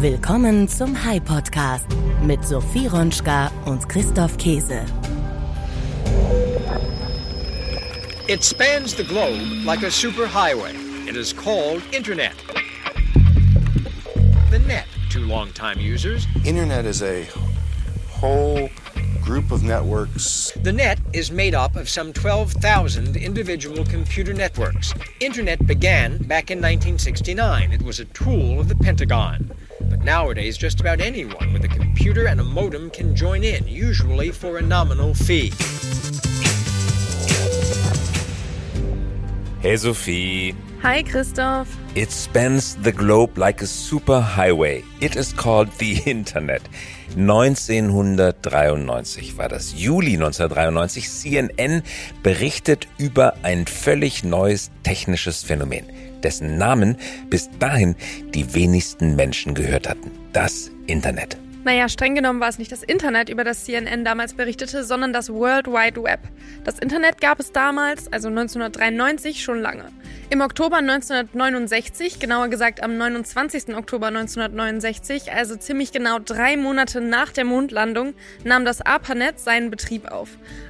Willkommen zum Hy Podcast mit Sophie Ronschka und Christoph Keese. It spans the globe like a superhighway. It is called Internet. The net to longtime users. Internet is a whole group of networks. The net is made up of some 12,000 individual computer networks. Internet began back in 1969. It was a tool of the Pentagon. But nowadays, just about anyone with a computer and a modem can join in, usually for a nominal fee. Hey Sophie. Hi Christoph. It spans the globe like a superhighway. It is called the Internet. 1993 war das, Juli 1993. CNN berichtet über ein völlig neues technisches Phänomen, dessen Namen bis dahin die wenigsten Menschen gehört hatten. Das Internet. Naja, streng genommen war es nicht das Internet, über das CNN damals berichtete, sondern das World Wide Web. Das Internet gab es damals, also 1993, schon lange. Im Oktober 1969, genauer gesagt am 29. Oktober 1969, also ziemlich genau drei Monate nach der Mondlandung, nahm das ARPANET seinen Betrieb auf.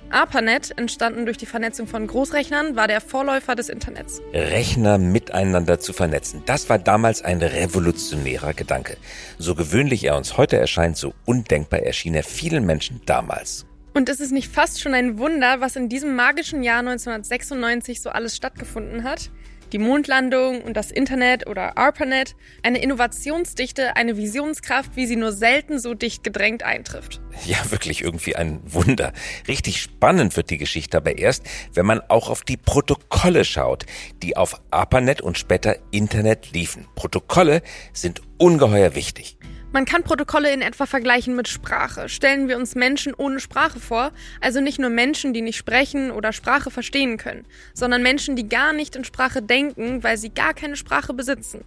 ARPANET, entstanden durch die Vernetzung von Großrechnern, war der Vorläufer des Internets. Rechner miteinander zu vernetzen, das war damals ein revolutionärer Gedanke. So gewöhnlich er uns heute erscheint, so undenkbar erschien er vielen Menschen damals. Und ist es nicht fast schon ein Wunder, was in diesem magischen Jahr 1996 so alles stattgefunden hat? die Mondlandung und das Internet oder ARPANET, eine Innovationsdichte, eine Visionskraft, wie sie nur selten so dicht gedrängt eintrifft. Ja, wirklich irgendwie ein Wunder. Richtig spannend wird die Geschichte aber erst, wenn man auch auf die Protokolle schaut, die auf ARPANET und später Internet liefen. Protokolle sind ungeheuer wichtig. Man kann Protokolle in etwa vergleichen mit Sprache. Stellen wir uns Menschen ohne Sprache vor, also nicht nur Menschen, die nicht sprechen oder Sprache verstehen können, sondern Menschen, die gar nicht in Sprache denken, weil sie gar keine Sprache besitzen.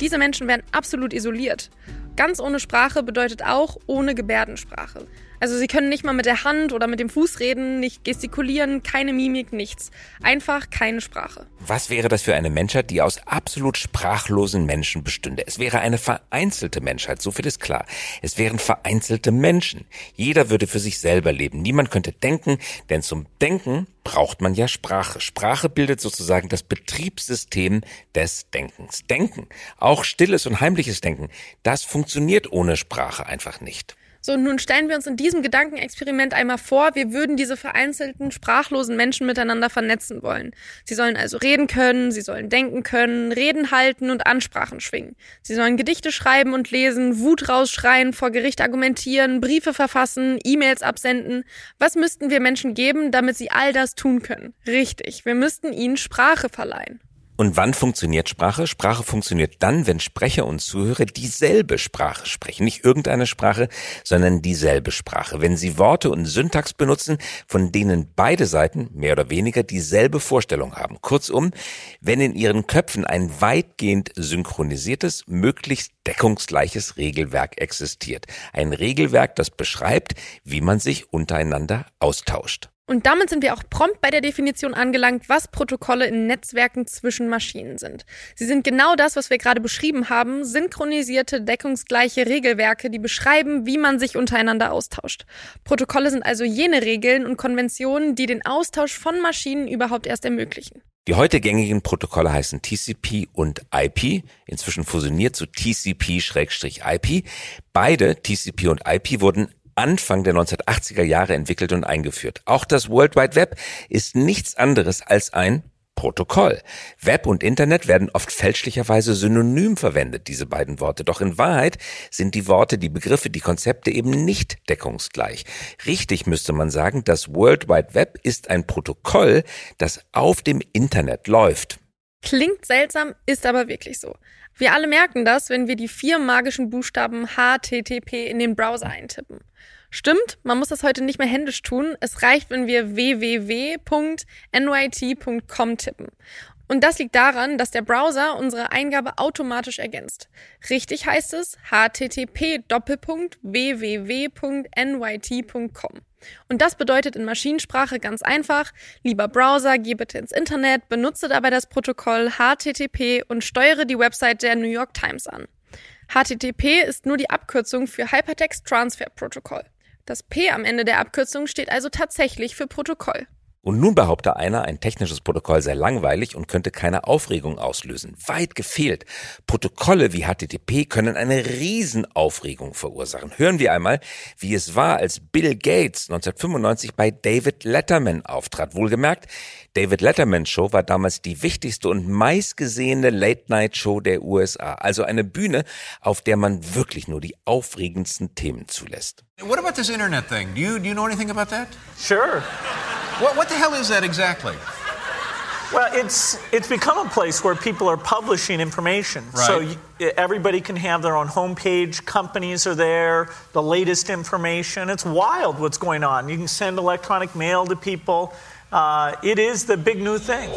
Diese Menschen werden absolut isoliert. Ganz ohne Sprache bedeutet auch ohne Gebärdensprache. Also sie können nicht mal mit der Hand oder mit dem Fuß reden, nicht gestikulieren, keine Mimik, nichts. Einfach keine Sprache. Was wäre das für eine Menschheit, die aus absolut sprachlosen Menschen bestünde? Es wäre eine vereinzelte Menschheit, so viel ist klar. Es wären vereinzelte Menschen. Jeder würde für sich selber leben. Niemand könnte denken, denn zum Denken braucht man ja Sprache. Sprache bildet sozusagen das Betriebssystem des Denkens. Denken, auch stilles und heimliches Denken, das funktioniert ohne Sprache einfach nicht. So, nun stellen wir uns in diesem Gedankenexperiment einmal vor, wir würden diese vereinzelten, sprachlosen Menschen miteinander vernetzen wollen. Sie sollen also reden können, sie sollen denken können, Reden halten und Ansprachen schwingen. Sie sollen Gedichte schreiben und lesen, Wut rausschreien, vor Gericht argumentieren, Briefe verfassen, E-Mails absenden. Was müssten wir Menschen geben, damit sie all das tun können? Richtig, wir müssten ihnen Sprache verleihen. Und wann funktioniert Sprache? Sprache funktioniert dann, wenn Sprecher und Zuhörer dieselbe Sprache sprechen. Nicht irgendeine Sprache, sondern dieselbe Sprache. Wenn sie Worte und Syntax benutzen, von denen beide Seiten mehr oder weniger dieselbe Vorstellung haben. Kurzum, wenn in ihren Köpfen ein weitgehend synchronisiertes, möglichst deckungsgleiches Regelwerk existiert. Ein Regelwerk, das beschreibt, wie man sich untereinander austauscht. Und damit sind wir auch prompt bei der Definition angelangt, was Protokolle in Netzwerken zwischen Maschinen sind. Sie sind genau das, was wir gerade beschrieben haben, synchronisierte, deckungsgleiche Regelwerke, die beschreiben, wie man sich untereinander austauscht. Protokolle sind also jene Regeln und Konventionen, die den Austausch von Maschinen überhaupt erst ermöglichen. Die heute gängigen Protokolle heißen TCP und IP, inzwischen fusioniert zu TCP-IP. Beide, TCP und IP, wurden Anfang der 1980er Jahre entwickelt und eingeführt. Auch das World Wide Web ist nichts anderes als ein Protokoll. Web und Internet werden oft fälschlicherweise synonym verwendet, diese beiden Worte. Doch in Wahrheit sind die Worte, die Begriffe, die Konzepte eben nicht deckungsgleich. Richtig müsste man sagen, das World Wide Web ist ein Protokoll, das auf dem Internet läuft. Klingt seltsam, ist aber wirklich so. Wir alle merken das, wenn wir die vier magischen Buchstaben HTTP in den Browser eintippen. Stimmt, man muss das heute nicht mehr händisch tun. Es reicht, wenn wir www.nyt.com tippen. Und das liegt daran, dass der Browser unsere Eingabe automatisch ergänzt. Richtig heißt es http www.nyt.com. Und das bedeutet in Maschinensprache ganz einfach, lieber Browser, geh bitte ins Internet, benutze dabei das Protokoll HTTP und steuere die Website der New York Times an. HTTP ist nur die Abkürzung für Hypertext Transfer Protocol. Das P am Ende der Abkürzung steht also tatsächlich für Protokoll. Und nun behaupte einer, ein technisches Protokoll sei langweilig und könnte keine Aufregung auslösen. Weit gefehlt. Protokolle wie HTTP können eine Riesenaufregung verursachen. Hören wir einmal, wie es war, als Bill Gates 1995 bei David Letterman auftrat. Wohlgemerkt, David Letterman Show war damals die wichtigste und meistgesehene Late-Night-Show der USA. Also eine Bühne, auf der man wirklich nur die aufregendsten Themen zulässt. What about this internet thing? Do you, do you know anything about that? Sure. What, what the hell is that exactly? Well, it's it's become a place where people are publishing information. So you, everybody can have their own homepage. Companies are there. The latest information. It's wild what's going on. You can send electronic mail to people. Uh, it is the big new thing.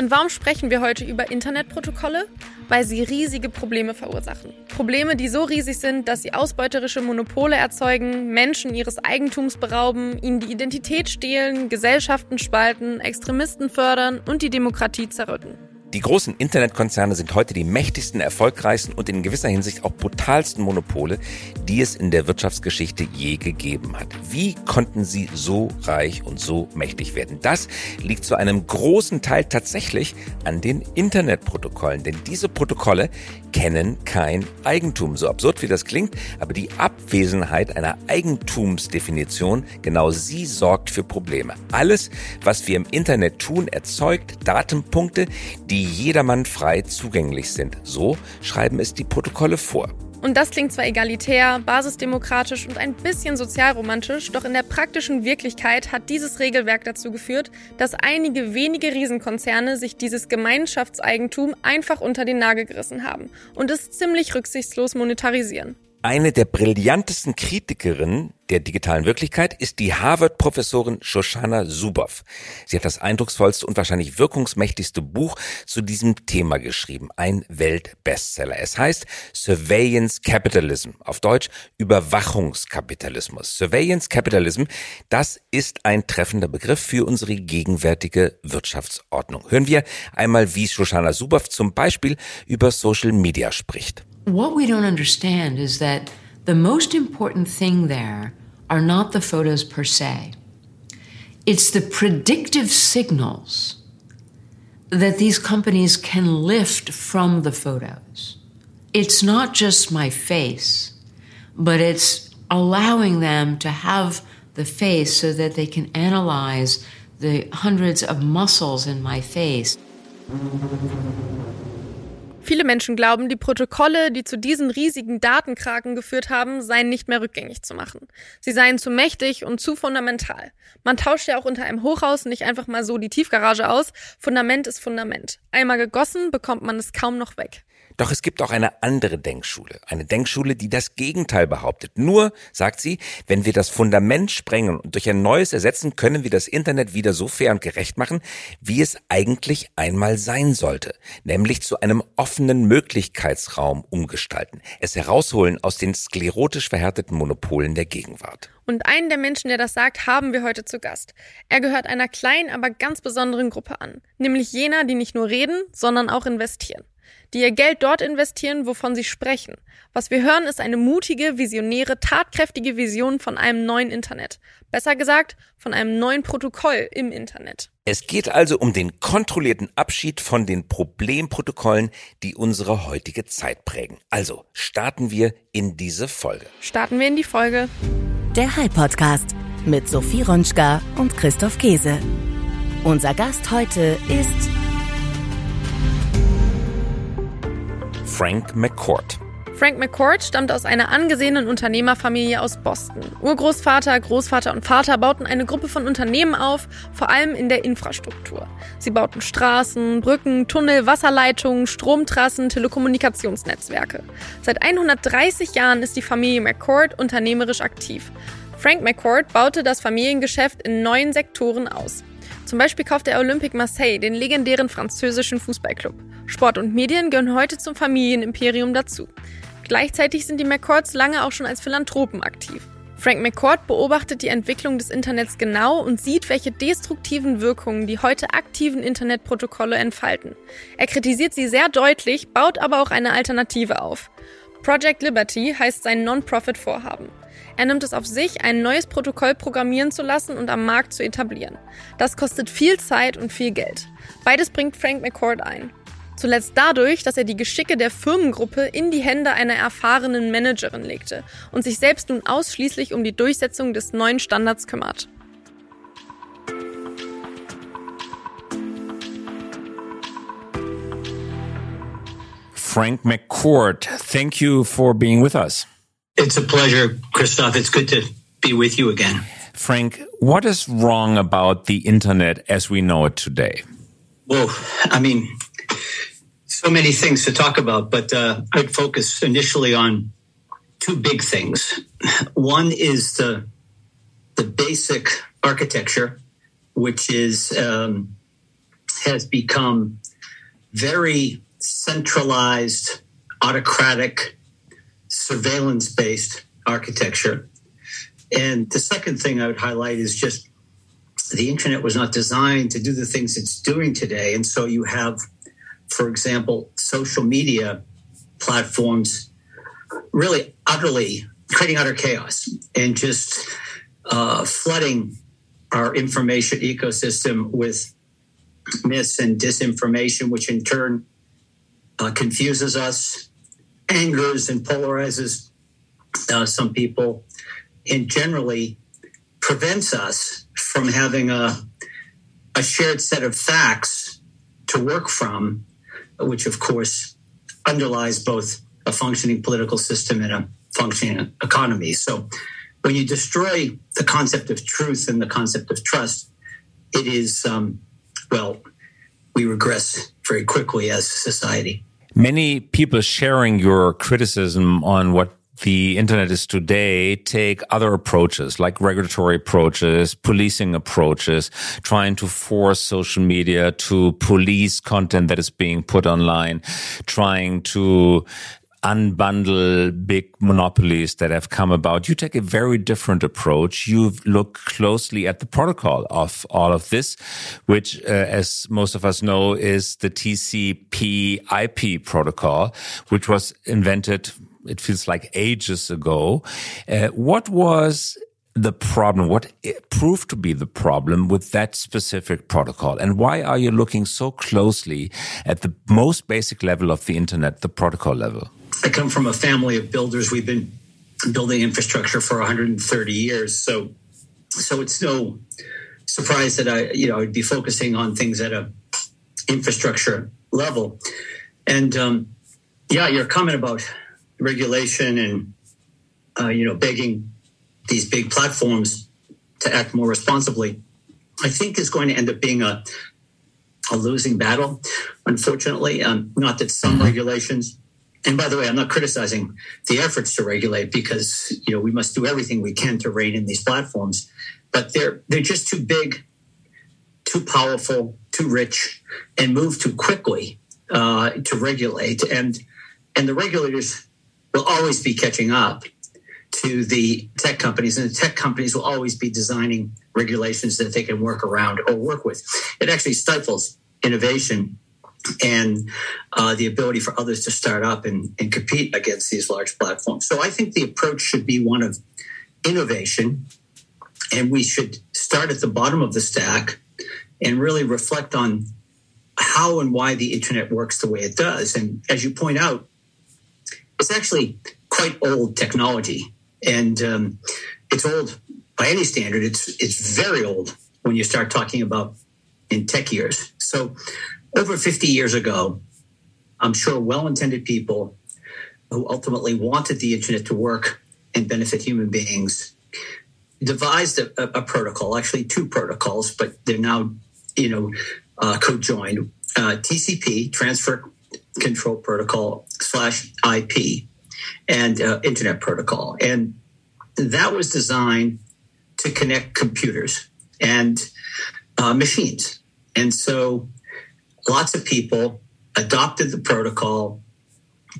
Und warum sprechen wir heute über Internetprotokolle? Weil sie riesige Probleme verursachen. Probleme, die so riesig sind, dass sie ausbeuterische Monopole erzeugen, Menschen ihres Eigentums berauben, ihnen die Identität stehlen, Gesellschaften spalten, Extremisten fördern und die Demokratie zerrütten. Die großen Internetkonzerne sind heute die mächtigsten, erfolgreichsten und in gewisser Hinsicht auch brutalsten Monopole, die es in der Wirtschaftsgeschichte je gegeben hat. Wie konnten sie so reich und so mächtig werden? Das liegt zu einem großen Teil tatsächlich an den Internetprotokollen, denn diese Protokolle kennen kein Eigentum. So absurd wie das klingt, aber die Abwesenheit einer Eigentumsdefinition, genau sie sorgt für Probleme. Alles, was wir im Internet tun, erzeugt Datenpunkte, die jedermann frei zugänglich sind. So schreiben es die Protokolle vor. Und das klingt zwar egalitär, basisdemokratisch und ein bisschen sozialromantisch, doch in der praktischen Wirklichkeit hat dieses Regelwerk dazu geführt, dass einige wenige Riesenkonzerne sich dieses Gemeinschaftseigentum einfach unter den Nagel gerissen haben und es ziemlich rücksichtslos monetarisieren. Eine der brillantesten Kritikerinnen der digitalen Wirklichkeit ist die Harvard-Professorin Shoshana Zuboff. Sie hat das eindrucksvollste und wahrscheinlich wirkungsmächtigste Buch zu diesem Thema geschrieben, ein Weltbestseller. Es heißt Surveillance Capitalism, auf Deutsch Überwachungskapitalismus. Surveillance Capitalism, das ist ein treffender Begriff für unsere gegenwärtige Wirtschaftsordnung. Hören wir einmal, wie Shoshana Zuboff zum Beispiel über Social Media spricht. What we don't understand is that the most important thing there are not the photos per se. It's the predictive signals that these companies can lift from the photos. It's not just my face, but it's allowing them to have the face so that they can analyze the hundreds of muscles in my face. Viele Menschen glauben, die Protokolle, die zu diesen riesigen Datenkraken geführt haben, seien nicht mehr rückgängig zu machen. Sie seien zu mächtig und zu fundamental. Man tauscht ja auch unter einem Hochhaus nicht einfach mal so die Tiefgarage aus. Fundament ist Fundament. Einmal gegossen, bekommt man es kaum noch weg. Doch es gibt auch eine andere Denkschule. Eine Denkschule, die das Gegenteil behauptet. Nur, sagt sie, wenn wir das Fundament sprengen und durch ein neues ersetzen, können wir das Internet wieder so fair und gerecht machen, wie es eigentlich einmal sein sollte. Nämlich zu einem offenen Möglichkeitsraum umgestalten. Es herausholen aus den sklerotisch verhärteten Monopolen der Gegenwart. Und einen der Menschen, der das sagt, haben wir heute zu Gast. Er gehört einer kleinen, aber ganz besonderen Gruppe an. Nämlich jener, die nicht nur reden, sondern auch investieren. Die ihr Geld dort investieren, wovon sie sprechen. Was wir hören, ist eine mutige, visionäre, tatkräftige Vision von einem neuen Internet. Besser gesagt, von einem neuen Protokoll im Internet. Es geht also um den kontrollierten Abschied von den Problemprotokollen, die unsere heutige Zeit prägen. Also starten wir in diese Folge. Starten wir in die Folge. Der High Podcast mit Sophie Ronschka und Christoph Käse. Unser Gast heute ist Frank McCourt. Frank McCourt stammt aus einer angesehenen Unternehmerfamilie aus Boston. Urgroßvater, Großvater und Vater bauten eine Gruppe von Unternehmen auf, vor allem in der Infrastruktur. Sie bauten Straßen, Brücken, Tunnel, Wasserleitungen, Stromtrassen, Telekommunikationsnetzwerke. Seit 130 Jahren ist die Familie McCourt unternehmerisch aktiv. Frank McCourt baute das Familiengeschäft in neun Sektoren aus. Zum Beispiel kaufte er Olympique Marseille, den legendären französischen Fußballclub. Sport und Medien gehören heute zum Familienimperium dazu. Gleichzeitig sind die McCourts lange auch schon als Philanthropen aktiv. Frank McCourt beobachtet die Entwicklung des Internets genau und sieht, welche destruktiven Wirkungen die heute aktiven Internetprotokolle entfalten. Er kritisiert sie sehr deutlich, baut aber auch eine Alternative auf. Project Liberty heißt sein Non-Profit-Vorhaben. Er nimmt es auf sich, ein neues Protokoll programmieren zu lassen und am Markt zu etablieren. Das kostet viel Zeit und viel Geld. Beides bringt Frank McCourt ein. Zuletzt dadurch, dass er die Geschicke der Firmengruppe in die Hände einer erfahrenen Managerin legte und sich selbst nun ausschließlich um die Durchsetzung des neuen Standards kümmert. Frank McCourt, thank you for being with us. It's a pleasure, Christoph. It's good to be with you again. Frank, what is wrong about the internet as we know it today? Well, I mean, so many things to talk about, but uh, I'd focus initially on two big things. One is the the basic architecture, which is um, has become very centralized, autocratic, surveillance based architecture. And the second thing I would highlight is just the internet was not designed to do the things it's doing today. And so you have for example, social media platforms really utterly creating utter chaos and just uh, flooding our information ecosystem with myths and disinformation, which in turn uh, confuses us, angers and polarizes uh, some people, and generally prevents us from having a, a shared set of facts to work from which of course underlies both a functioning political system and a functioning economy. So when you destroy the concept of truth and the concept of trust, it is, um, well, we regress very quickly as society. Many people sharing your criticism on what the internet is today. Take other approaches like regulatory approaches, policing approaches, trying to force social media to police content that is being put online, trying to unbundle big monopolies that have come about. You take a very different approach. You look closely at the protocol of all of this, which, uh, as most of us know, is the TCP IP protocol, which was invented it feels like ages ago. Uh, what was the problem? What proved to be the problem with that specific protocol? And why are you looking so closely at the most basic level of the internet, the protocol level? I come from a family of builders. We've been building infrastructure for 130 years. So, so it's no surprise that I, you know, I'd be focusing on things at a infrastructure level. And um, yeah, your comment about regulation and uh, you know begging these big platforms to act more responsibly, I think is going to end up being a a losing battle. Unfortunately, um, not that some mm-hmm. regulations. And by the way, I'm not criticizing the efforts to regulate because you know we must do everything we can to rein in these platforms, but they're they're just too big, too powerful, too rich, and move too quickly uh, to regulate. And and the regulators will always be catching up to the tech companies, and the tech companies will always be designing regulations that they can work around or work with. It actually stifles innovation and uh, the ability for others to start up and, and compete against these large platforms. So I think the approach should be one of innovation, and we should start at the bottom of the stack and really reflect on how and why the internet works the way it does. And as you point out, it's actually quite old technology, and um, it's old by any standard. It's it's very old when you start talking about in tech years. So, over 50 years ago, I'm sure well-intended people who ultimately wanted the internet to work and benefit human beings devised a, a, a protocol, actually two protocols, but they're now you know uh, co-joined. Uh, TCP, Transfer Control Protocol slash IP and uh, Internet Protocol. And that was designed to connect computers and uh, machines. And so lots of people adopted the protocol,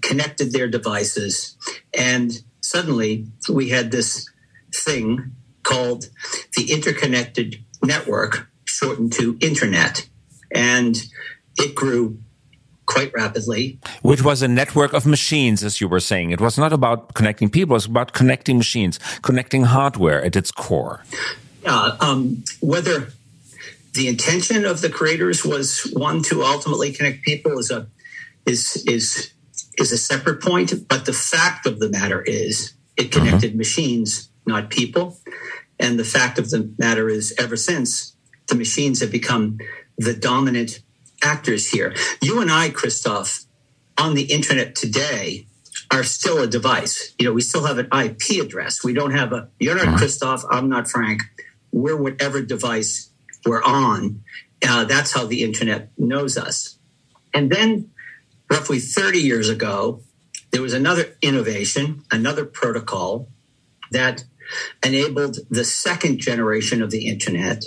connected their devices, and suddenly we had this thing called the interconnected network, shortened to internet. And it grew quite rapidly. Which was a network of machines, as you were saying. It was not about connecting people, it was about connecting machines, connecting hardware at its core. Yeah, um, whether the intention of the creators was one to ultimately connect people is a is is is a separate point, but the fact of the matter is it connected mm-hmm. machines, not people. And the fact of the matter is, ever since, the machines have become the dominant actors here. You and I, Christoph, on the internet today are still a device. You know, we still have an IP address. We don't have a, you're not mm-hmm. Christoph, I'm not Frank. We're whatever device we're on. Uh, that's how the internet knows us. And then, roughly 30 years ago, there was another innovation, another protocol that enabled the second generation of the internet.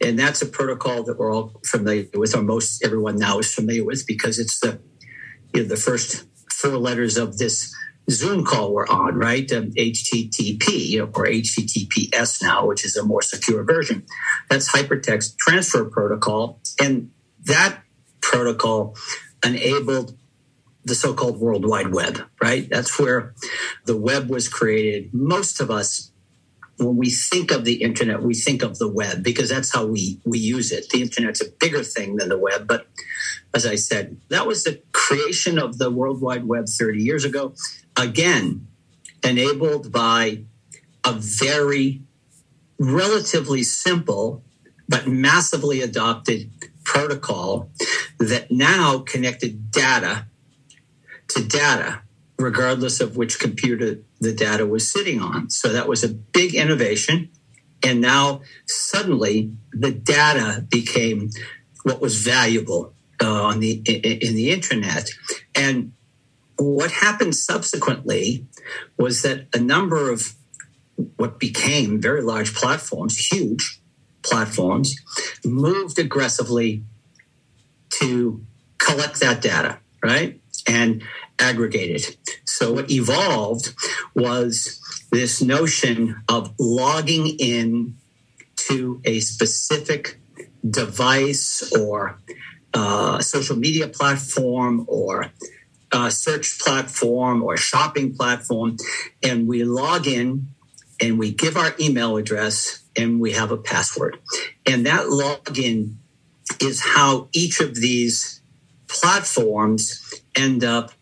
And that's a protocol that we're all familiar with, or most everyone now is familiar with, because it's the you know, the first four letters of this Zoom call we're on, right? Um, HTTP or HTTPS now, which is a more secure version. That's hypertext transfer protocol, and that protocol enabled the so-called World Wide Web, right? That's where the web was created. Most of us when we think of the internet, we think of the web because that's how we, we use it. The internet's a bigger thing than the web. But as I said, that was the creation of the World Wide Web 30 years ago. Again, enabled by a very relatively simple but massively adopted protocol that now connected data to data regardless of which computer the data was sitting on. So that was a big innovation. And now suddenly the data became what was valuable uh, on the in the internet. And what happened subsequently was that a number of what became very large platforms, huge platforms, moved aggressively to collect that data, right? And aggregate it. So what evolved was this notion of logging in to a specific device or uh, social media platform or search platform or shopping platform, and we log in and we give our email address and we have a password. And that login is how each of these platforms end up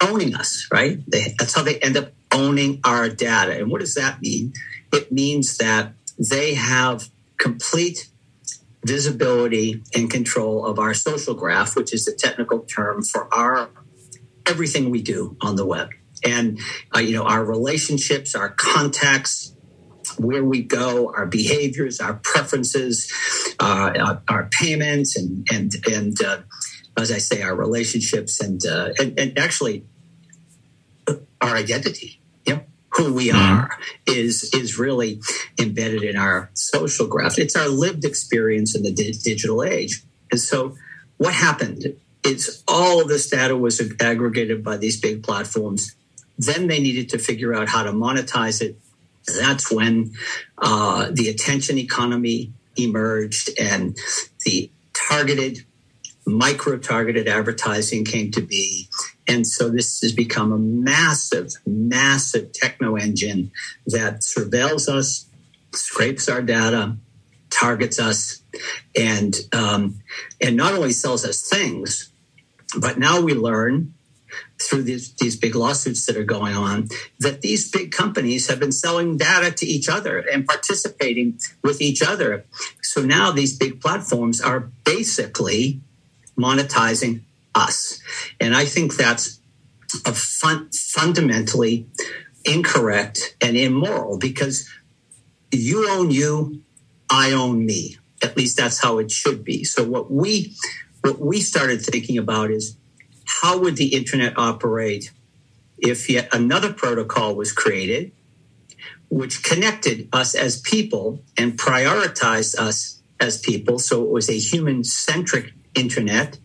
owning us, right? They, that's how they end up owning our data. And what does that mean? It means that they have complete visibility and control of our social graph, which is the technical term for our everything we do on the web. And uh, you know our relationships, our contacts, where we go, our behaviors, our preferences, uh, our, our, payments, and and and uh, as I say, our relationships, and, uh, and and actually our identity, you know, who we mm-hmm. are is is really embedded in our social graph. It's our lived experience in the di- digital age. And so, what happened? It's all this data was aggregated by these big platforms. Then they needed to figure out how to monetize it. That's when uh, the attention economy emerged and the targeted micro targeted advertising came to be. And so this has become a massive, massive techno engine that surveils us, scrapes our data, targets us, and um, and not only sells us things, but now we learn through these, these big lawsuits that are going on that these big companies have been selling data to each other and participating with each other. So now these big platforms are basically monetizing us. And I think that's a fun, fundamentally incorrect and immoral because you own you, I own me. At least that's how it should be. So what we what we started thinking about is how would the internet operate if yet another protocol was created which connected us as people and prioritized us as people. So it was a human centric internet,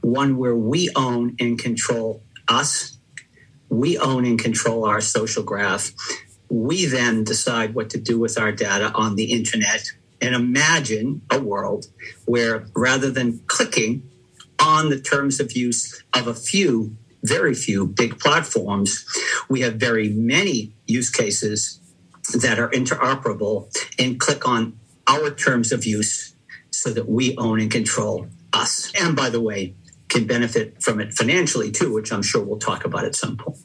one where we own and control us, we own and control our social graph, We then decide what to do with our data on the internet and imagine a world where rather than clicking on the terms of use of a few, very few big platforms, we have very many use cases that are interoperable and click on our terms of use so that we own and control us. And by the way, can benefit from it financially too, which I'm sure we'll talk about at some point.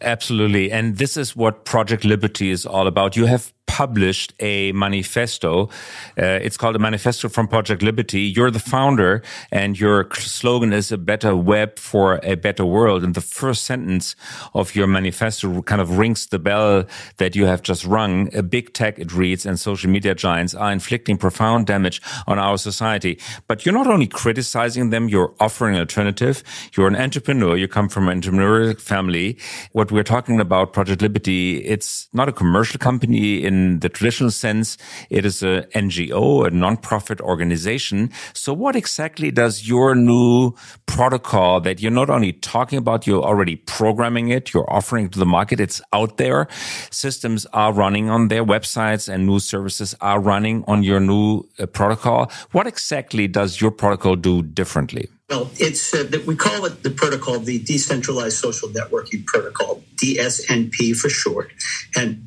Absolutely. And this is what Project Liberty is all about. You have published a manifesto. Uh, it's called a manifesto from Project Liberty. You're the founder and your slogan is a better web for a better world. And the first sentence of your manifesto kind of rings the bell that you have just rung. A big tech, it reads, and social media giants are inflicting profound damage on our society. But you're not only criticizing them, you're offering an alternative. You're an entrepreneur. You come from an entrepreneurial family. What we're talking about, Project Liberty, it's not a commercial company in the traditional sense, it is a NGO, a non-profit organization. So what exactly does your new protocol that you're not only talking about, you're already programming it, you're offering to the market, it's out there. Systems are running on their websites and new services are running on your new uh, protocol. What exactly does your protocol do differently? Well, it's uh, that we call it the protocol, the Decentralized Social Networking Protocol, DSNP for short. And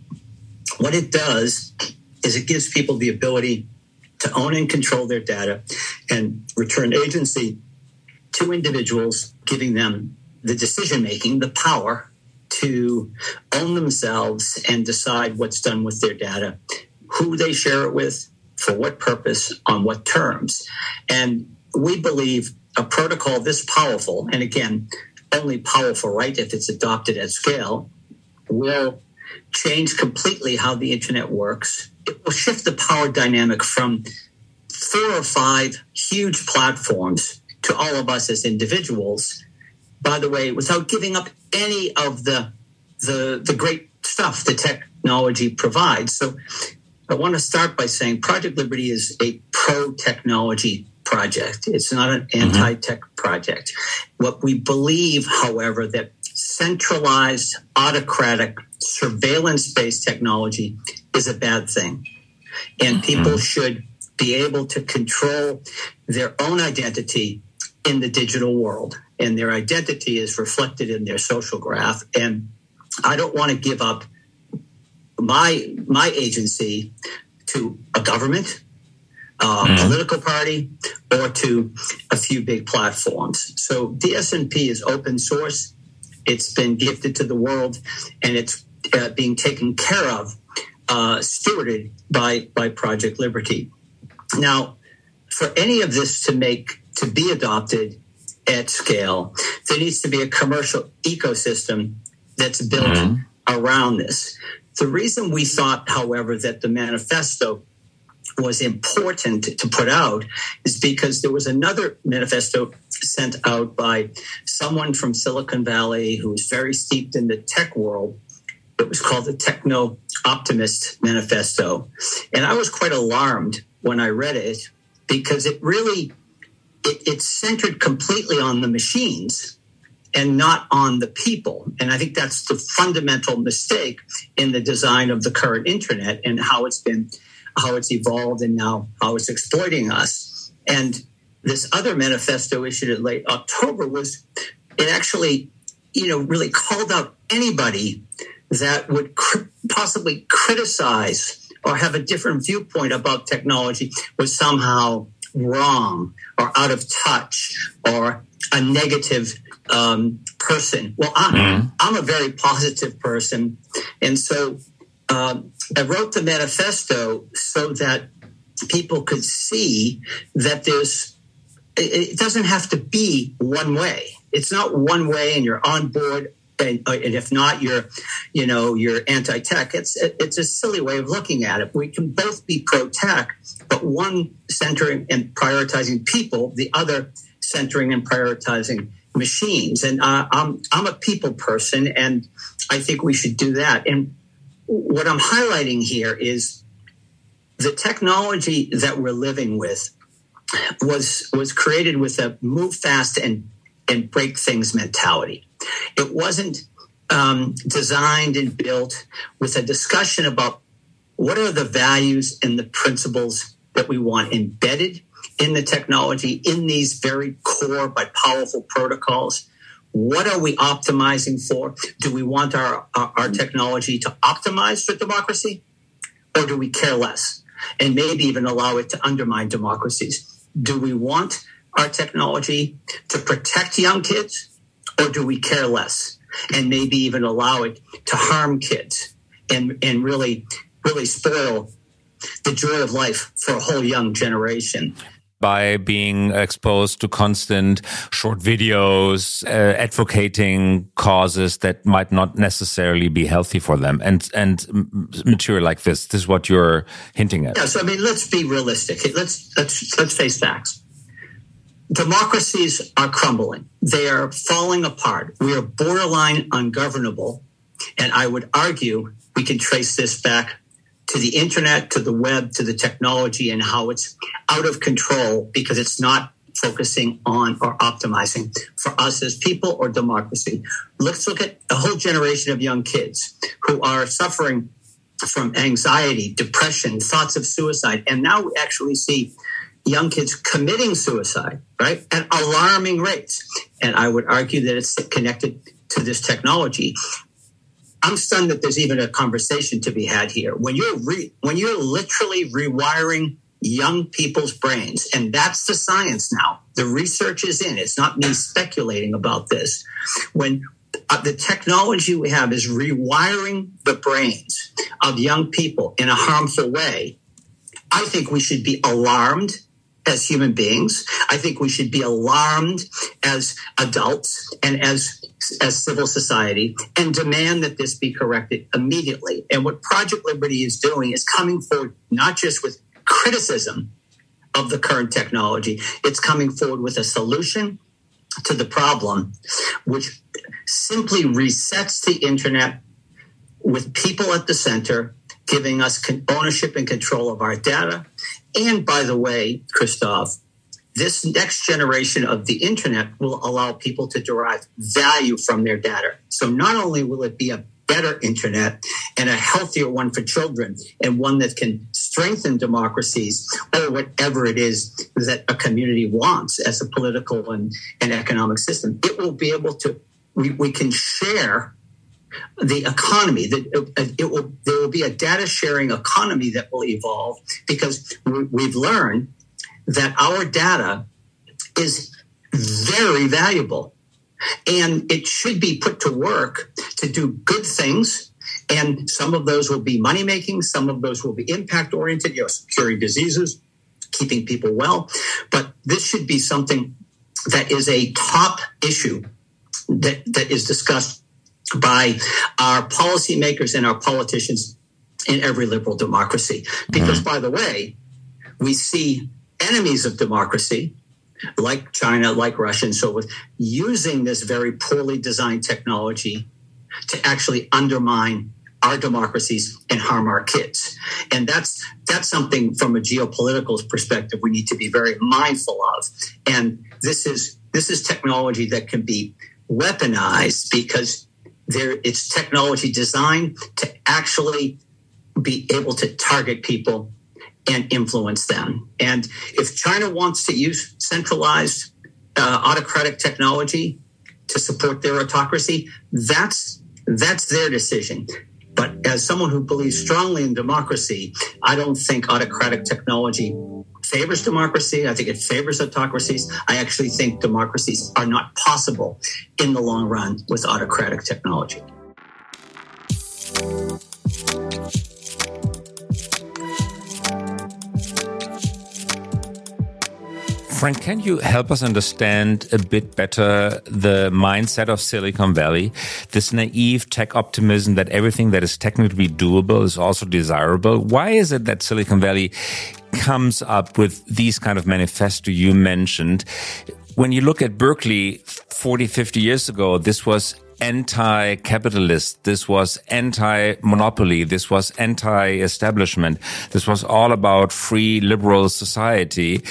what it does is it gives people the ability to own and control their data and return agency to individuals, giving them the decision making, the power to own themselves and decide what's done with their data, who they share it with, for what purpose, on what terms. And we believe a protocol this powerful, and again, only powerful, right, if it's adopted at scale, will change completely how the internet works. It will shift the power dynamic from four or five huge platforms to all of us as individuals. By the way, without giving up any of the the, the great stuff the technology provides. So I want to start by saying Project Liberty is a pro technology project. It's not an mm-hmm. anti tech project. What we believe, however, that centralized, autocratic, surveillance based technology is a bad thing. And people mm-hmm. should be able to control their own identity in the digital world. And their identity is reflected in their social graph. And I don't want to give up my my agency to a government, a mm-hmm. political party, or to a few big platforms. So DSNP is open source. It's been gifted to the world, and it's uh, being taken care of, uh, stewarded by by Project Liberty. Now, for any of this to make to be adopted at scale, there needs to be a commercial ecosystem that's built mm-hmm. around this. The reason we thought, however, that the manifesto was important to put out is because there was another manifesto sent out by someone from Silicon Valley who was very steeped in the tech world. It was called the Techno Optimist Manifesto. And I was quite alarmed when I read it because it really it, it centered completely on the machines and not on the people. And I think that's the fundamental mistake in the design of the current internet and how it's been how it's evolved and now how it's exploiting us. And this other manifesto issued in late October was it actually, you know, really called out anybody that would cr- possibly criticize or have a different viewpoint about technology was somehow wrong or out of touch or a negative um, person. Well, I'm, mm-hmm. I'm a very positive person. And so um, I wrote the manifesto so that people could see that there's, it doesn't have to be one way. It's not one way and you're on board. And, uh, and if not, you're, you know, you're anti-tech. It's it's a silly way of looking at it. We can both be pro-tech, but one centering and prioritizing people, the other centering and prioritizing machines. And uh, I'm I'm a people person, and I think we should do that. And what I'm highlighting here is the technology that we're living with was was created with a move fast and and break things mentality. It wasn't um, designed and built with a discussion about what are the values and the principles that we want embedded in the technology in these very core but powerful protocols. What are we optimizing for? Do we want our, our, our technology to optimize for democracy or do we care less and maybe even allow it to undermine democracies do we want our technology to protect young kids or do we care less and maybe even allow it to harm kids and, and really, really spoil the joy of life for a whole young generation by being exposed to constant short videos, uh, advocating causes that might not necessarily be healthy for them, and and material like this. This is what you're hinting at. Yeah. So I mean, let's be realistic. Let's let's let's face facts democracies are crumbling. They are falling apart. We are borderline ungovernable. And I would argue we can trace this back to the internet, to the web, to the technology, and how it's out of control because it's not focusing on or optimizing for us as people or democracy. Let's look at a whole generation of young kids who are suffering from anxiety, depression, thoughts of suicide. And now we actually see young kids committing suicide, right, at alarming rates. And I would argue that it's connected to this technology. I'm stunned that there's even a conversation to be had here. When you're re- when you're literally rewiring young people's brains, and that's the science now. The research is in. It's not me speculating about this. When uh, the technology we have is rewiring the brains of young people in a harmful way, I think we should be alarmed as human beings. I think we should be alarmed as adults and as as civil society and demand that this be corrected immediately. And what Project Liberty is doing is coming forward not just with criticism of the current technology, it's coming forward with a solution to the problem, which simply resets the internet with people at the center, giving us ownership and control of our data and by the way, Christoph, this next generation of the internet will allow people to derive value from their data. So not only will it be a better internet and a healthier one for children and one that can strengthen democracies or whatever it is that a community wants as a political and, and economic system, it will be able to, we, we can share the economy that it, it, will there will be a data sharing economy that will evolve because we've learned that our data is very valuable and it should be put to work to do good things and some of those will be money making some of those will be impact oriented you know curing diseases keeping people well but this should be something that is a top issue that, that is discussed by our policymakers and our politicians in every liberal democracy. Because, mm-hmm. by the way, we see enemies of democracy, like China, like Russia, and so forth, using this very poorly designed technology to actually undermine our democracies and harm our kids. And that's that's something from a geopolitical perspective we need to be very mindful of. And this is this is technology that can be weaponized because there it's technology designed to actually be able to target people and influence them. And if China wants to use centralized uh, autocratic technology to support their autocracy, that's that's their decision. But as someone who believes strongly in democracy, I don't think autocratic technology favors democracy. I think it favors autocracies. I actually think democracies are not possible in the long run with autocratic technology. Frank, can you help us understand a bit better the mindset of Silicon Valley? This naive tech optimism that everything that is technically doable is also desirable. Why is it that Silicon Valley comes up with these kind of manifesto you mentioned? When you look at Berkeley 40, 50 years ago, this was anti-capitalist. This was anti-monopoly. This was anti-establishment. This was all about free liberal society.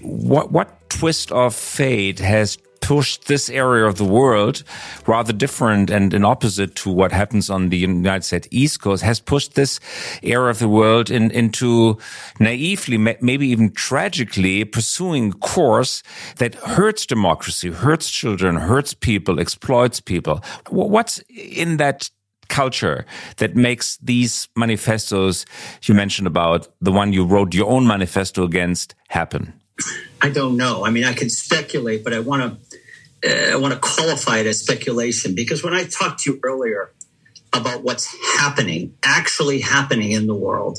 What, what twist of fate has pushed this area of the world, rather different and in opposite to what happens on the United States East Coast, has pushed this area of the world in, into naively, maybe even tragically pursuing a course that hurts democracy, hurts children, hurts people, exploits people. What's in that culture that makes these manifestos you mentioned about the one you wrote your own manifesto against happen? I don't know. I mean, I can speculate, but I want to Uh, I want to qualify it as speculation because when I talked to you earlier about what's happening, actually happening in the world,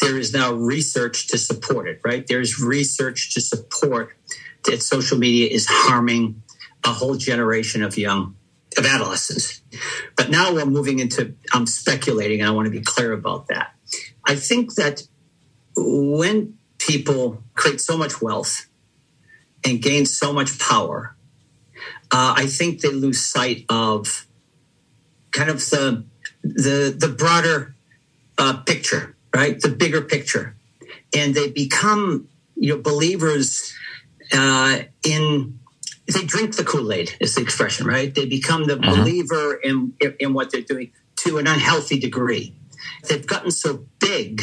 there is now research to support it. Right? There's research to support that social media is harming a whole generation of young of adolescents. But now we're moving into, I'm speculating, and I want to be clear about that. I think that when people create so much wealth and gain so much power, uh, I think they lose sight of kind of the the the broader uh, picture, right? The bigger picture, and they become you know believers uh, in they drink the Kool Aid, is the expression, right? They become the uh-huh. believer in, in what they're doing to an unhealthy degree. They've gotten so big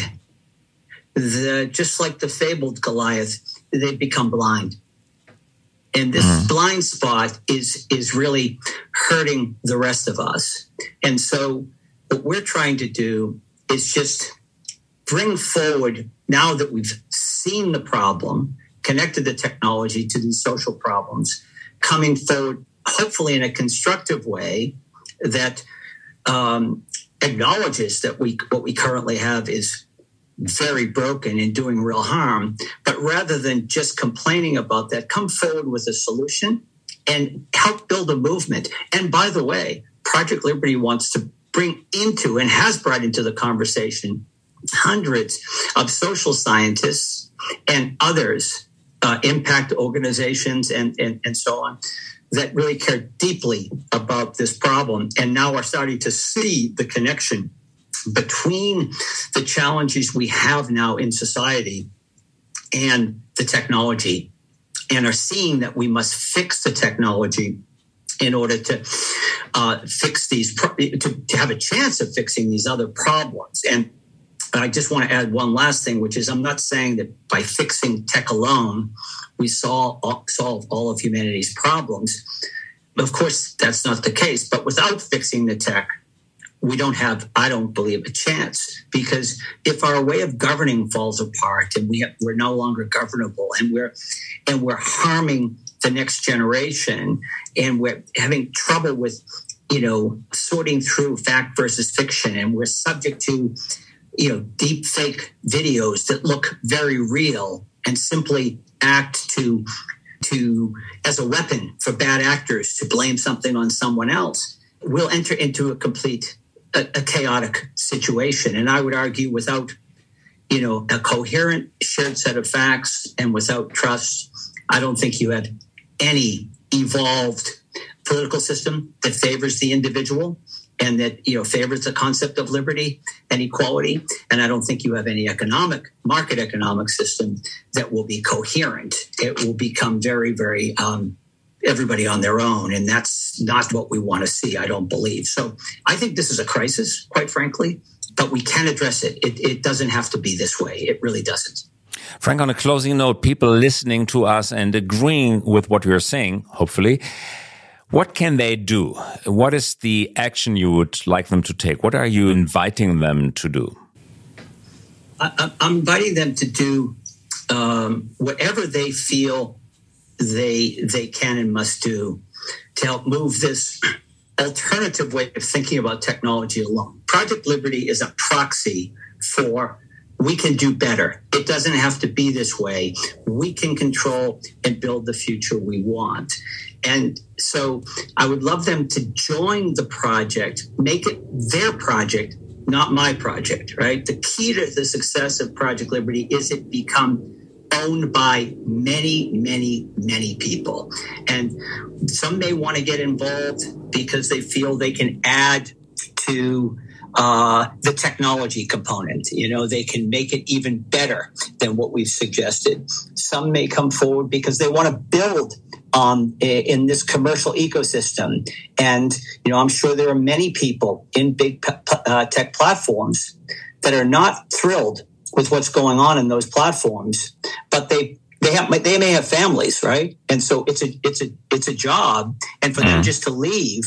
that just like the fabled Goliath, they become blind. And this uh-huh. blind spot is is really hurting the rest of us. And so what we're trying to do is just bring forward now that we've seen the problem, connected the technology to these social problems, coming forward, hopefully in a constructive way that um, acknowledges that we what we currently have is very broken and doing real harm. But rather than just complaining about that, come forward with a solution and help build a movement. And by the way, Project Liberty wants to bring into and has brought into the conversation hundreds of social scientists and others uh, impact organizations and, and, and so on that really care deeply about this problem and now are starting to see the connection between the challenges we have now in society and the technology and are seeing that we must fix the technology in order to uh, fix these to, to have a chance of fixing these other problems and I just want to add one last thing, which is I'm not saying that by fixing tech alone, we solve, solve all of humanity's problems. Of course, that's not the case. But without fixing the tech, we don't have, I don't believe, a chance. Because if our way of governing falls apart and we have, we're no longer governable and we're and we're harming the next generation and we're having trouble with, you know, sorting through fact versus fiction and we're subject to you know, deep fake videos that look very real and simply act to to as a weapon for bad actors to blame something on someone else, we'll enter into a complete a, a chaotic situation. And I would argue without you know a coherent shared set of facts and without trust, I don't think you have any evolved political system that favors the individual and that you know favors the concept of liberty and equality. And I don't think you have any economic market economic system that will be coherent. It will become very, very um, everybody on their own, and that's not what we want to see. I don't believe so. I think this is a crisis, quite frankly, but we can address it. It, it doesn't have to be this way. It really doesn't. Frank, on a closing note, people listening to us and agreeing with what we're saying, hopefully, what can they do? What is the action you would like them to take? What are you inviting them to do? I, am inviting them to do um, whatever they feel they they can and must do to help move this alternative way of thinking about technology along. Project Liberty is a proxy for we can do better. It doesn't have to be this way. We can control and build the future we want. And so I would love them to join the project, make it their project, not my project, right? The key to the success of Project Liberty is it become owned by many, many, many people. And some may want to get involved because they feel they can add to uh, the technology component. You know, they can make it even better than what we've suggested. Some may come forward because they want to build um, in this commercial ecosystem. And, you know, I'm sure there are many people in big uh, tech platforms that are not thrilled with what's going on in those platforms, but they they have they may have families, right? And so it's a it's a it's a job, and for them mm. just to leave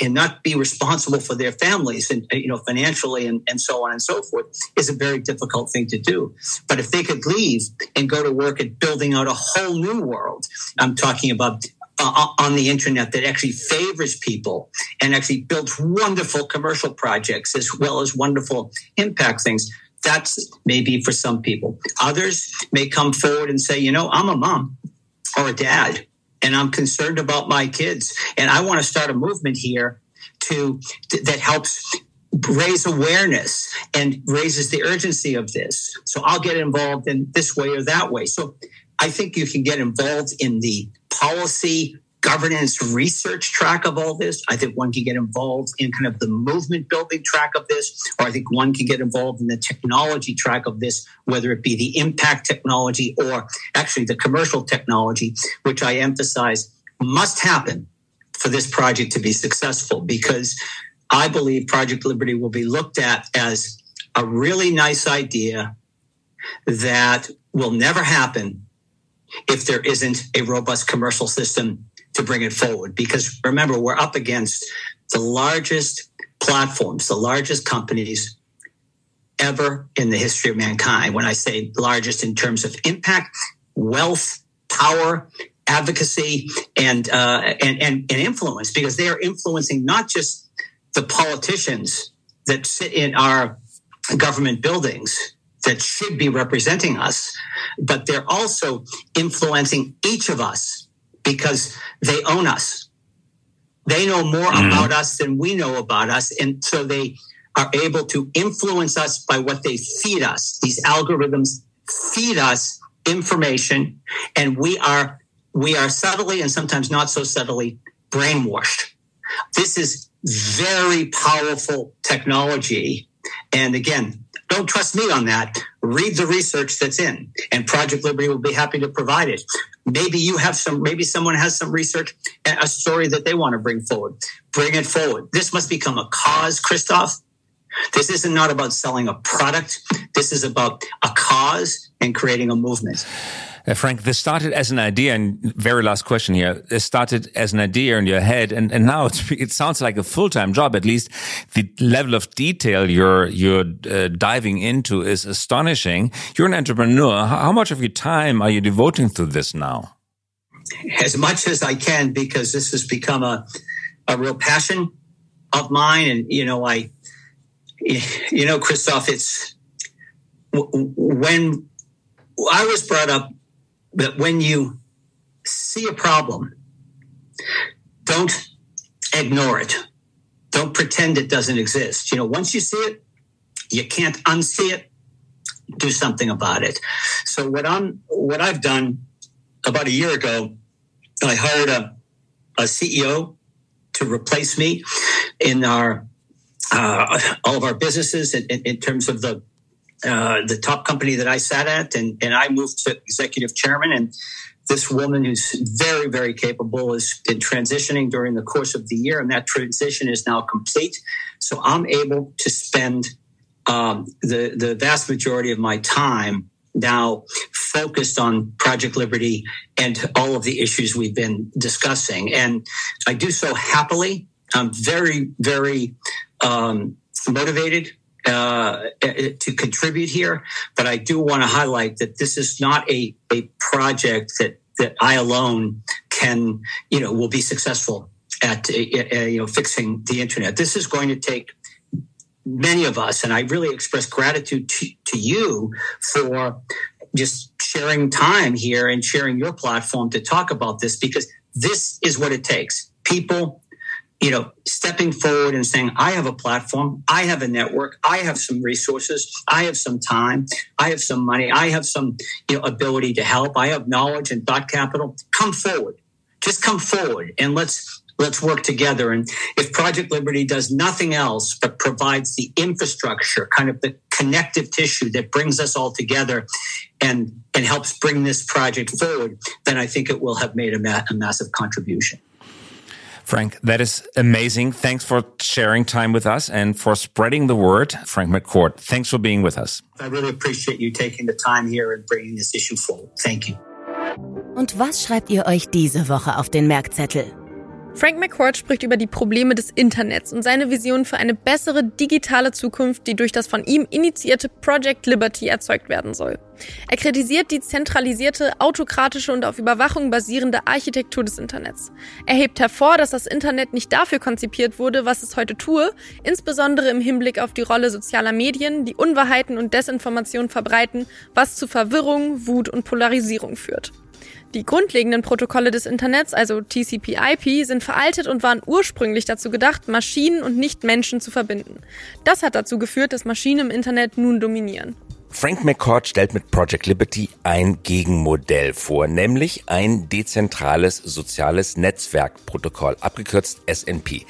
and not be responsible for their families and you know financially and, and so on and so forth is a very difficult thing to do but if they could leave and go to work at building out a whole new world i'm talking about uh, on the internet that actually favors people and actually builds wonderful commercial projects as well as wonderful impact things that's maybe for some people others may come forward and say you know i'm a mom or a dad and I'm concerned about my kids. And I want to start a movement here to that helps raise awareness and raises the urgency of this. So I'll get involved in this way or that way. So I think you can get involved in the policy governance research track of all this. I think one can get involved in kind of the movement building track of this, or I think one can get involved in the technology track of this, whether it be the impact technology or actually the commercial technology, which I emphasize must happen for this project to be successful because I believe Project Liberty will be looked at as a really nice idea that will never happen if there isn't a robust commercial system to bring it forward. Because remember, we're up against the largest platforms, the largest companies ever in the history of mankind. When I say largest in terms of impact, wealth, power, advocacy, and, uh, and, and, and influence, because they are influencing not just the politicians that sit in our government buildings that should be representing us, but they're also influencing each of us because they own us. They know more mm. about us than we know about us. And so they are able to influence us by what they feed us. These algorithms feed us information and we are, we are subtly and sometimes not so subtly brainwashed. This is very powerful technology. And again, don't trust me on that. Read the research that's in, and Project Liberty will be happy to provide it. Maybe you have some, maybe someone has some research, a story that they want to bring forward. Bring it forward. This must become a cause, Christoph. This isn't not about selling a product. This is about a cause and creating a movement. Uh, Frank, this started as an idea, and very last question here. This started as an idea in your head, and, and now it sounds like a full time job. At least the level of detail you're you're uh, diving into is astonishing. You're an entrepreneur. How, how much of your time are you devoting to this now? As much as I can, because this has become a a real passion of mine, and you know, I, you know, Christoph, it's when I was brought up that when you see a problem, don't ignore it. Don't pretend it doesn't exist. You know, once you see it, you can't unsee it. Do something about it. So what I'm, what I've done about a year ago, I hired a, a CEO to replace me in our uh, all of our businesses in, in, in terms of the uh, the top company that I sat at, and, and I moved to executive chairman. And this woman, who's very, very capable, has been transitioning during the course of the year, and that transition is now complete. So I'm able to spend um, the the vast majority of my time now focused on Project Liberty and all of the issues we've been discussing, and I do so happily. I'm very, very um, motivated uh, to contribute here. But I do want to highlight that this is not a, a project that, that I alone can, you know, will be successful at, uh, uh, you know, fixing the internet. This is going to take many of us, and I really express gratitude to, to you for just sharing time here and sharing your platform to talk about this because this is what it takes. People you know, stepping forward and saying, I have a platform, I have a network, I have some resources, I have some time, I have some money, I have some you know, ability to help, I have knowledge and thought capital. Come forward. Just come forward and let's let's work together. And if Project Liberty does nothing else but provides the infrastructure, kind of the connective tissue that brings us all together and, and helps bring this project forward, then I think it will have made a, ma- a massive contribution. Frank, that is amazing. Thanks for sharing time with us and for spreading the word. Frank McCourt, thanks for being with us. I really appreciate you taking the time here and bringing this issue forward. Thank you. Und was schreibt ihr euch diese Woche auf den Merkzettel? Frank McCourt spricht über die Probleme des Internets und seine Vision für eine bessere digitale Zukunft, die durch das von ihm initiierte Project Liberty erzeugt werden soll. Er kritisiert die zentralisierte, autokratische und auf Überwachung basierende Architektur des Internets. Er hebt hervor, dass das Internet nicht dafür konzipiert wurde, was es heute tue, insbesondere im Hinblick auf die Rolle sozialer Medien, die Unwahrheiten und Desinformation verbreiten, was zu Verwirrung, Wut und Polarisierung führt. Die grundlegenden Protokolle des Internets, also TCP/IP, sind veraltet und waren ursprünglich dazu gedacht, Maschinen und nicht Menschen zu verbinden. Das hat dazu geführt, dass Maschinen im Internet nun dominieren. Frank McCord stellt mit Project Liberty ein Gegenmodell vor, nämlich ein dezentrales soziales Netzwerkprotokoll, abgekürzt SNP.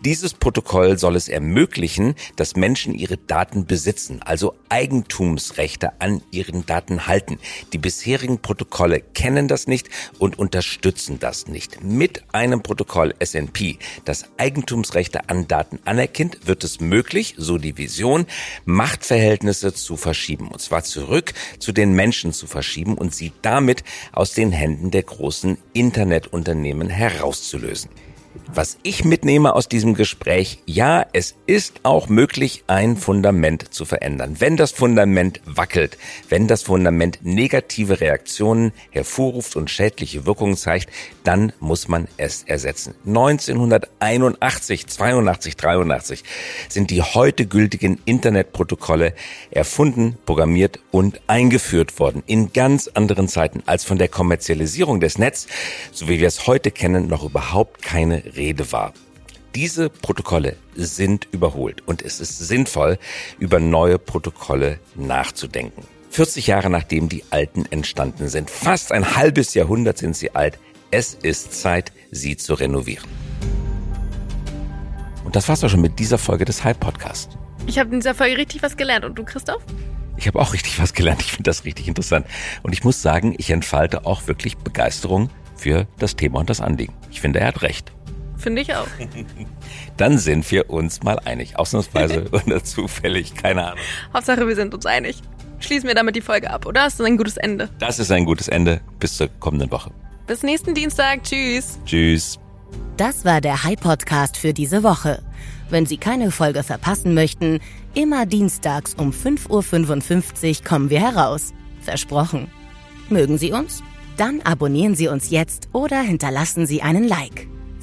Dieses Protokoll soll es ermöglichen, dass Menschen ihre Daten besitzen, also Eigentumsrechte an ihren Daten halten. Die bisherigen Protokolle kennen das nicht und unterstützen das nicht. Mit einem Protokoll SNP, das Eigentumsrechte an Daten anerkennt, wird es möglich, so die Vision, Machtverhältnisse zu verschieben verschieben, und zwar zurück zu den Menschen zu verschieben und sie damit aus den Händen der großen Internetunternehmen herauszulösen. Was ich mitnehme aus diesem Gespräch, ja, es ist auch möglich, ein Fundament zu verändern. Wenn das Fundament wackelt, wenn das Fundament negative Reaktionen hervorruft und schädliche Wirkungen zeigt, dann muss man es ersetzen. 1981, 82, 83 sind die heute gültigen Internetprotokolle erfunden, programmiert und eingeführt worden. In ganz anderen Zeiten als von der Kommerzialisierung des Netz, so wie wir es heute kennen, noch überhaupt keine Rede war. Diese Protokolle sind überholt und es ist sinnvoll, über neue Protokolle nachzudenken. 40 Jahre nachdem die alten entstanden sind, fast ein halbes Jahrhundert sind sie alt, es ist Zeit, sie zu renovieren. Und das war's auch schon mit dieser Folge des Hype Podcast. Ich habe in dieser Folge richtig was gelernt. Und du, Christoph? Ich habe auch richtig was gelernt. Ich finde das richtig interessant. Und ich muss sagen, ich entfalte auch wirklich Begeisterung für das Thema und das Anliegen. Ich finde, er hat recht. Finde ich auch. Dann sind wir uns mal einig. Ausnahmsweise oder zufällig, keine Ahnung. Hauptsache, wir sind uns einig. Schließen wir damit die Folge ab, oder? Ist das ein gutes Ende? Das ist ein gutes Ende. Bis zur kommenden Woche. Bis nächsten Dienstag. Tschüss. Tschüss. Das war der High Podcast für diese Woche. Wenn Sie keine Folge verpassen möchten, immer dienstags um 5.55 Uhr kommen wir heraus. Versprochen. Mögen Sie uns? Dann abonnieren Sie uns jetzt oder hinterlassen Sie einen Like.